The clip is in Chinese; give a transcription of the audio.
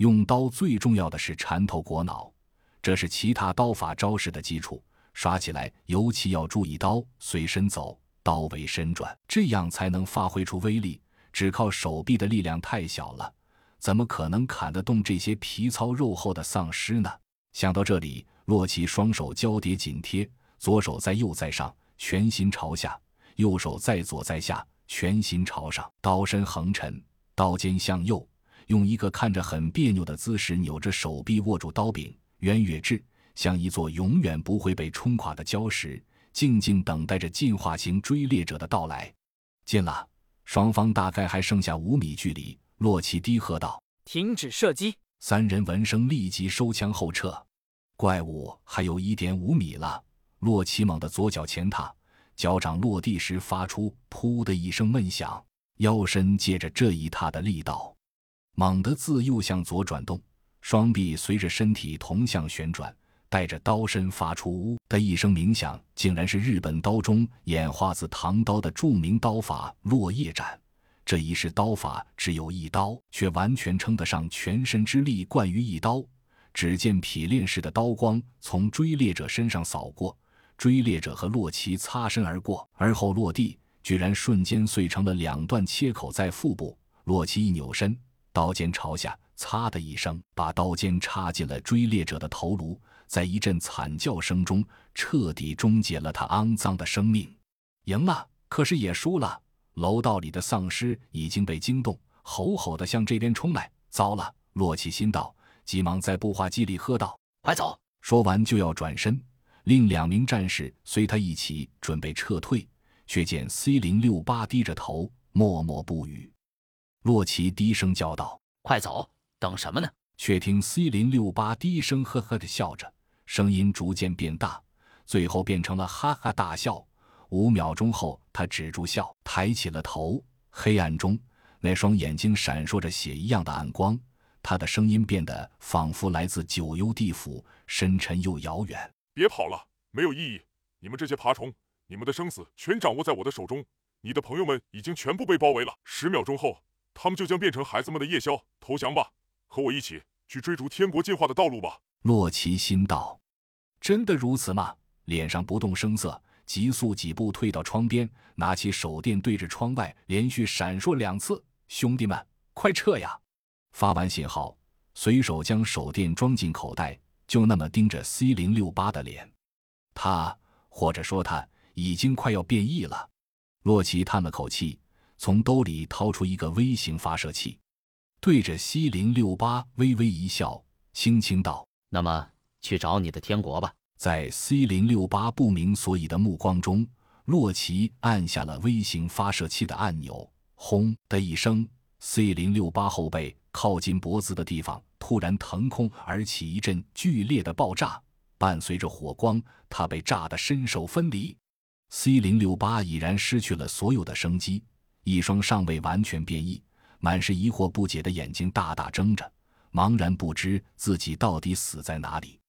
用刀最重要的是缠头裹脑，这是其他刀法招式的基础。耍起来尤其要注意刀随身走，刀为身转，这样才能发挥出威力。只靠手臂的力量太小了，怎么可能砍得动这些皮糙肉厚的丧尸呢？想到这里，洛奇双手交叠紧贴，左手在右在上，全心朝下；右手在左在下，全心朝上。刀身横沉，刀尖向右，用一个看着很别扭的姿势扭着手臂握住刀柄，圆月志，像一座永远不会被冲垮的礁石，静静等待着进化型追猎者的到来。近了，双方大概还剩下五米距离。洛奇低喝道：“停止射击！”三人闻声立即收枪后撤。怪物还有一点五米了。洛奇猛地左脚前踏，脚掌落地时发出“噗”的一声闷响，腰身借着这一踏的力道，猛地自右向左转动，双臂随着身体同向旋转，带着刀身发出“呜”的一声鸣响，竟然是日本刀中演化自唐刀的著名刀法落叶斩。这一式刀法只有一刀，却完全称得上全身之力贯于一刀。只见劈练式的刀光从追猎者身上扫过，追猎者和洛奇擦身而过，而后落地，居然瞬间碎成了两段切口在腹部。洛奇一扭身，刀尖朝下，擦的一声，把刀尖插进了追猎者的头颅，在一阵惨叫声中，彻底终结了他肮脏的生命。赢了，可是也输了。楼道里的丧尸已经被惊动，吼吼地向这边冲来。糟了！洛奇心道，急忙在步话机里喝道：“快走！”说完就要转身，另两名战士随他一起准备撤退，却见 C 零六八低着头，默默不语。洛奇低声叫道：“快走！等什么呢？”却听 C 零六八低声呵呵的笑着，声音逐渐变大，最后变成了哈哈大笑。五秒钟后，他止住笑，抬起了头。黑暗中，那双眼睛闪烁着血一样的暗光。他的声音变得仿佛来自九幽地府，深沉又遥远。别跑了，没有意义。你们这些爬虫，你们的生死全掌握在我的手中。你的朋友们已经全部被包围了。十秒钟后，他们就将变成孩子们的夜宵。投降吧，和我一起去追逐天国进化的道路吧。洛奇心道：“真的如此吗？”脸上不动声色。急速几步退到窗边，拿起手电对着窗外连续闪烁两次：“兄弟们，快撤呀！”发完信号，随手将手电装进口袋，就那么盯着 C 零六八的脸。他，或者说他，已经快要变异了。洛奇叹了口气，从兜里掏出一个微型发射器，对着 C 零六八微微一笑，轻轻道：“那么，去找你的天国吧。”在 C 零六八不明所以的目光中，洛奇按下了微型发射器的按钮。轰的一声，C 零六八后背靠近脖子的地方突然腾空而起一阵剧烈的爆炸，伴随着火光，他被炸得身首分离。C 零六八已然失去了所有的生机，一双尚未完全变异、满是疑惑不解的眼睛大大睁着，茫然不知自己到底死在哪里。